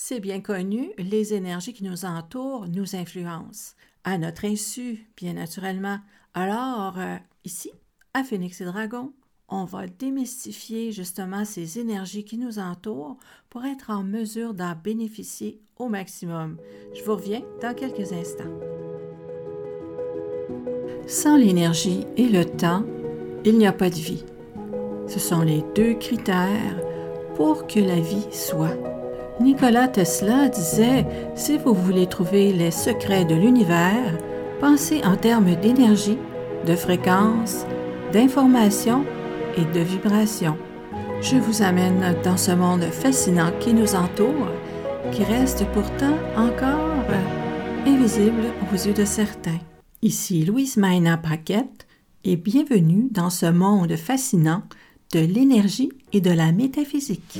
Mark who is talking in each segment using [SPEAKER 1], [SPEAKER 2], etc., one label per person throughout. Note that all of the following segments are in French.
[SPEAKER 1] C'est bien connu, les énergies qui nous entourent nous influencent, à notre insu, bien naturellement. Alors, euh, ici, à Phoenix et Dragon, on va démystifier justement ces énergies qui nous entourent pour être en mesure d'en bénéficier au maximum. Je vous reviens dans quelques instants. Sans l'énergie et le temps, il n'y a pas de vie. Ce sont les deux critères pour que la vie soit. Nikola Tesla disait, si vous voulez trouver les secrets de l'univers, pensez en termes d'énergie, de fréquence, d'information et de vibration. Je vous amène dans ce monde fascinant qui nous entoure, qui reste pourtant encore invisible aux yeux de certains. Ici Louise Maina Paquette et bienvenue dans ce monde fascinant de l'énergie et de la métaphysique.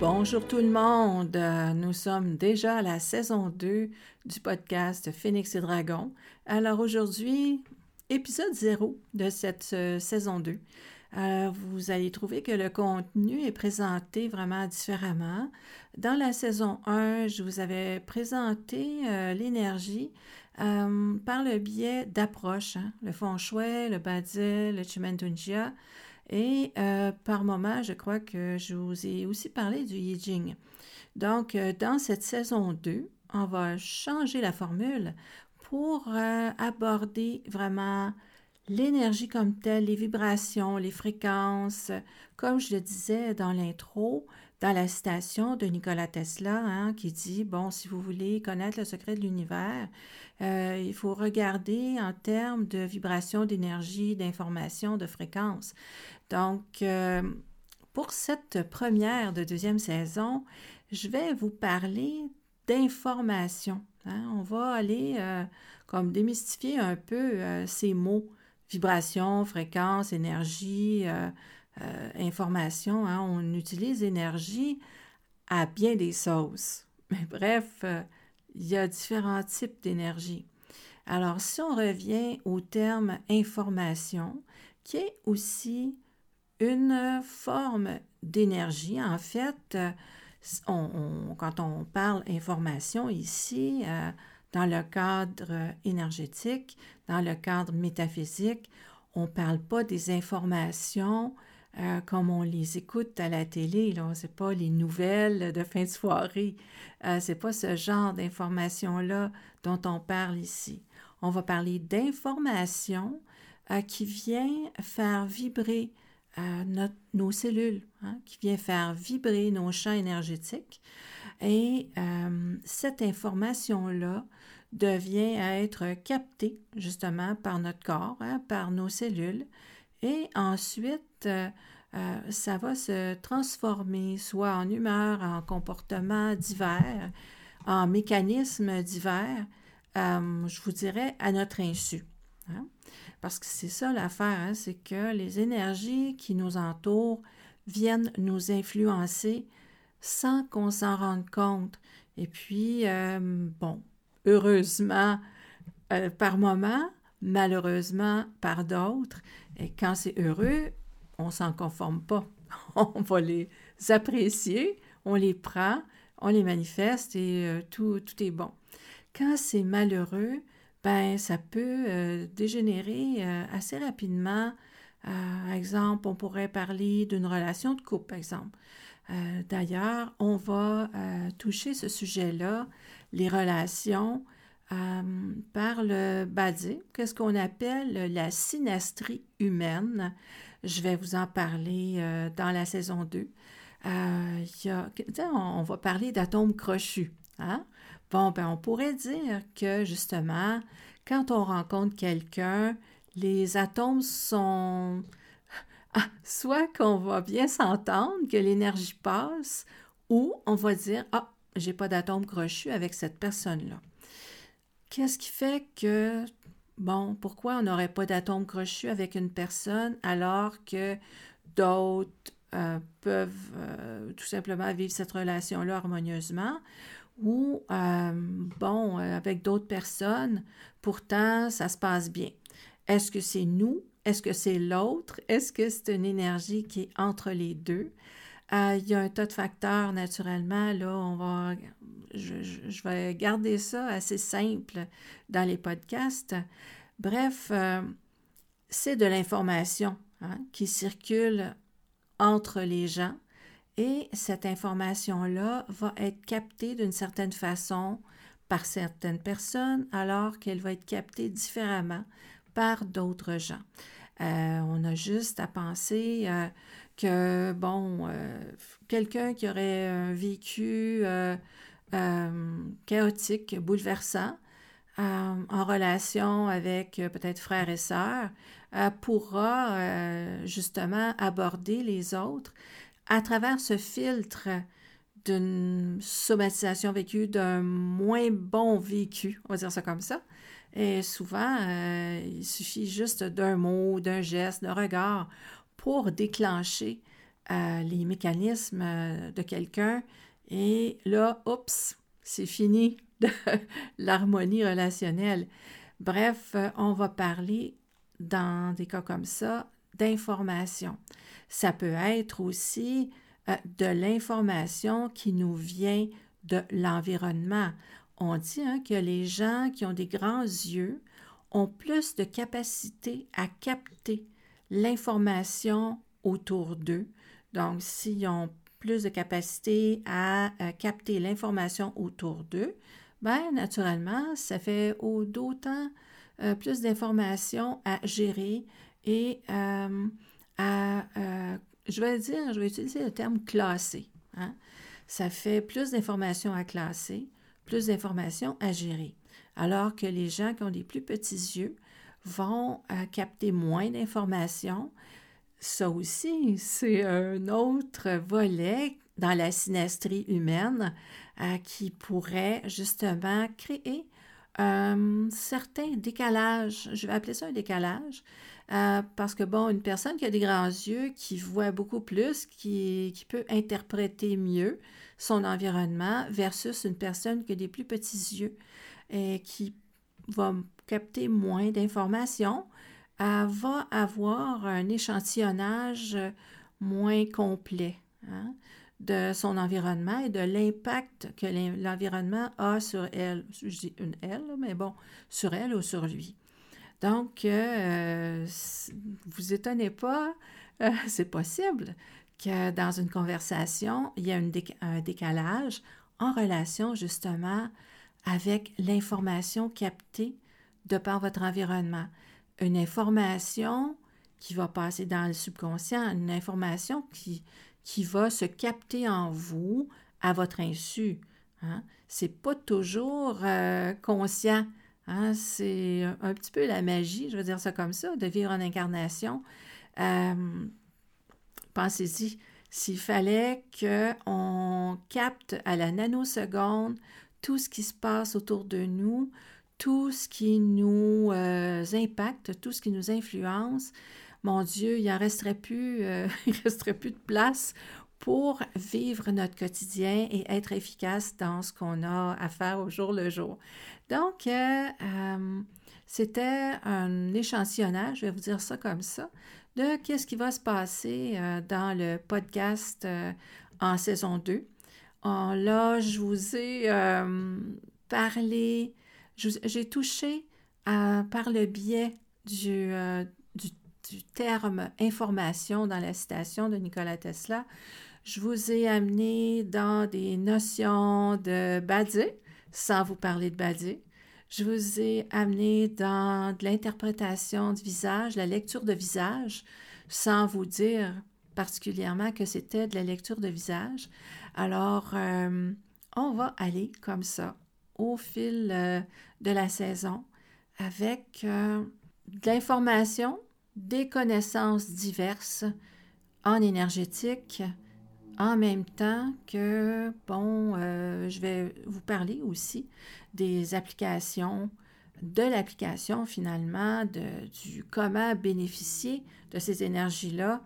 [SPEAKER 1] Bonjour tout le monde, nous sommes déjà à la saison 2 du podcast Phoenix et Dragon. Alors aujourd'hui, épisode 0 de cette euh, saison 2. Euh, vous allez trouver que le contenu est présenté vraiment différemment. Dans la saison 1, je vous avais présenté euh, l'énergie euh, par le biais d'approches, hein. le feng shui, le badzi, le chimantunjia. Et par moment, je crois que je vous ai aussi parlé du Yijing. Donc, dans cette saison 2, on va changer la formule pour aborder vraiment l'énergie comme telle, les vibrations, les fréquences, comme je le disais dans l'intro, dans la citation de Nikola Tesla, hein, qui dit, bon, si vous voulez connaître le secret de l'univers, euh, il faut regarder en termes de vibrations, d'énergie, d'information, de fréquence. Donc, euh, pour cette première de deuxième saison, je vais vous parler d'information. Hein. On va aller euh, comme démystifier un peu ces mots vibration, fréquence, énergie, euh, euh, information. Hein. On utilise énergie à bien des sauces. Mais bref, euh, il y a différents types d'énergie. Alors, si on revient au terme information, qui est aussi une forme d'énergie, en fait, quand on parle information ici, dans le cadre énergétique, dans le cadre métaphysique, on ne parle pas des informations euh, comme on les écoute à la télé. Ce n'est pas les nouvelles de fin de soirée. Euh, ce n'est pas ce genre d'informations-là dont on parle ici. On va parler d'informations euh, qui vient faire vibrer nos cellules, hein, qui vient faire vibrer nos champs énergétiques. Et cette information-là devient à être capté justement par notre corps, hein, par nos cellules. Et ensuite, euh, euh, ça va se transformer soit en humeur, en comportements divers, en mécanismes divers, euh, je vous dirais, à notre insu. Hein? Parce que c'est ça l'affaire, hein, c'est que les énergies qui nous entourent viennent nous influencer sans qu'on s'en rende compte. Et puis, bon, heureusement euh, par moments, malheureusement par d'autres. Et quand c'est heureux, on s'en conforme pas. on va les apprécier, on les prend, on les manifeste et euh, tout, tout est bon. Quand c'est malheureux, ben ça peut euh, dégénérer assez rapidement. par exemple, on pourrait parler d'une relation de couple, par exemple. D'ailleurs, on va toucher ce sujet-là les relations euh, par le badi, qu'est-ce qu'on appelle la synastrie humaine. Je vais vous en parler euh, dans la saison 2. Euh, on, va parler d'atomes crochus. Hein? Bon, ben, on pourrait dire que justement, quand on rencontre quelqu'un, les atomes sont ah, soit qu'on va bien s'entendre, que l'énergie passe, ou on va dire Ah, j'ai pas d'atome crochu avec cette personne-là. Qu'est-ce qui fait que, bon, pourquoi on n'aurait pas d'atome crochu avec une personne alors que d'autres euh, peuvent euh, tout simplement vivre cette relation-là harmonieusement? Ou, euh, bon, avec d'autres personnes, pourtant, ça se passe bien. Est-ce que c'est nous? Est-ce que c'est l'autre? Est-ce que c'est une énergie qui est entre les deux? Euh, il y a un tas de facteurs, naturellement. Là, on va, je, vais garder ça assez simple dans les podcasts. Bref, euh, c'est de l'information hein, qui circule entre les gens et cette information-là va être captée d'une certaine façon par certaines personnes alors qu'elle va être captée différemment par d'autres gens. Euh, on a juste à penser euh, que, bon, euh, quelqu'un qui aurait un vécu chaotique, bouleversant, en relation avec peut-être frères et sœurs, pourra justement aborder les autres à travers ce filtre d'une somatisation vécue, d'un moins bon vécu, on va dire ça comme ça. Et souvent, euh, il suffit juste d'un mot, d'un geste, d'un regard pour déclencher euh, les mécanismes euh, de quelqu'un. Et là, oups, c'est fini de l'harmonie relationnelle. Bref, on va parler dans des cas comme ça d'information. Ça peut être aussi euh, de l'information qui nous vient de l'environnement. On dit hein, que les gens qui ont des grands yeux ont plus de capacité à capter l'information autour d'eux. Donc, s'ils ont plus de capacité à euh, capter l'information autour d'eux, bien, naturellement, ça fait d'autant euh, plus d'informations à gérer et à je vais dire, je vais utiliser le terme classer. Hein. Ça fait plus d'informations à classer, plus d'informations à gérer. Alors que les gens qui ont des plus petits yeux vont euh, capter moins d'informations. Ça aussi, c'est un autre volet dans la synastrie humaine euh, qui pourrait justement créer un certain décalage. Je vais appeler ça un décalage euh, parce que, bon, une personne qui a des grands yeux, qui voit beaucoup plus, qui, peut interpréter mieux son environnement versus une personne qui a des plus petits yeux et qui va capter moins d'informations, va avoir un échantillonnage moins complet hein, de son environnement et de l'impact que l'environnement a sur elle. Je dis une elle, mais bon, sur elle ou sur lui. Donc, euh, vous étonnez pas, euh, c'est possible que dans une conversation, il y a un décalage en relation justement avec l'information captée de par votre environnement. Une information qui va passer dans le subconscient, une information qui, qui va se capter en vous à votre insu. Hein? Ce n'est pas toujours euh, conscient. Hein, c'est un petit peu la magie, je veux dire ça comme ça, de vivre en incarnation. Euh, pensez-y, s'il fallait qu'on capte à la nanoseconde tout ce qui se passe autour de nous, tout ce qui nous euh, impacte, tout ce qui nous influence, mon Dieu, il n'en resterait euh, resterait plus de place pour vivre notre quotidien et être efficace dans ce qu'on a à faire au jour le jour. Donc, euh, euh, c'était un échantillonnage, je vais vous dire ça comme ça, de qu'est-ce qui va se passer euh, dans le podcast en saison 2. là, je vous ai parlé, j'ai touché par le biais du, du terme information dans la citation de Nikola Tesla, je vous ai amené dans des notions de Badi, sans vous parler de Badi. Je vous ai amené dans de l'interprétation du visage, la lecture de visage, sans vous dire particulièrement que c'était de la lecture de visage. Alors, euh, on va aller comme ça au fil euh, de la saison avec euh, de l'information, des connaissances diverses en énergétique, en même temps que, bon, euh, je vais vous parler aussi des applications, de l'application finalement, de, du comment bénéficier de ces énergies-là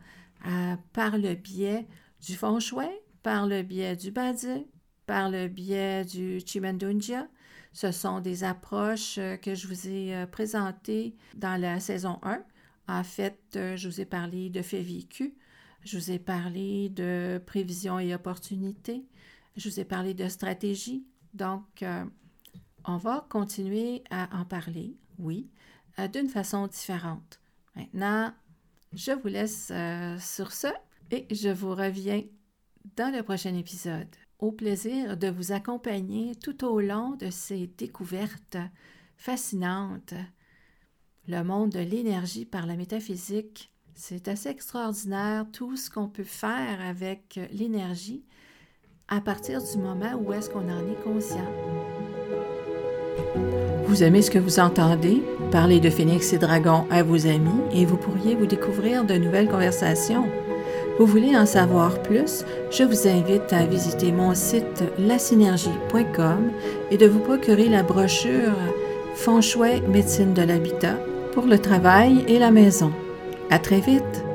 [SPEAKER 1] euh, par le biais du feng par le biais du badi, par le biais du chimendunjia. Ce sont des approches que je vous ai présentées dans la saison 1. En fait, je vous ai parlé de faits vécus, je vous ai parlé de prévision et opportunités, je vous ai parlé de stratégie. Donc, on va continuer à en parler, oui, d'une façon différente. Maintenant, je vous laisse euh, sur ce et je vous reviens dans le prochain épisode. Au plaisir de vous accompagner tout au long de ces découvertes fascinantes. Le monde de l'énergie par la métaphysique, c'est assez extraordinaire tout ce qu'on peut faire avec l'énergie à partir du moment où est-ce qu'on en est conscient. Vous aimez ce que vous entendez? Parlez de Phoenix et Dragon à vos amis et vous pourriez vous découvrir de nouvelles conversations. Vous voulez en savoir plus? Je vous invite à visiter mon site lasynergie.com et de vous procurer la brochure Shui Médecine de l'Habitat pour le travail et la maison. À très vite!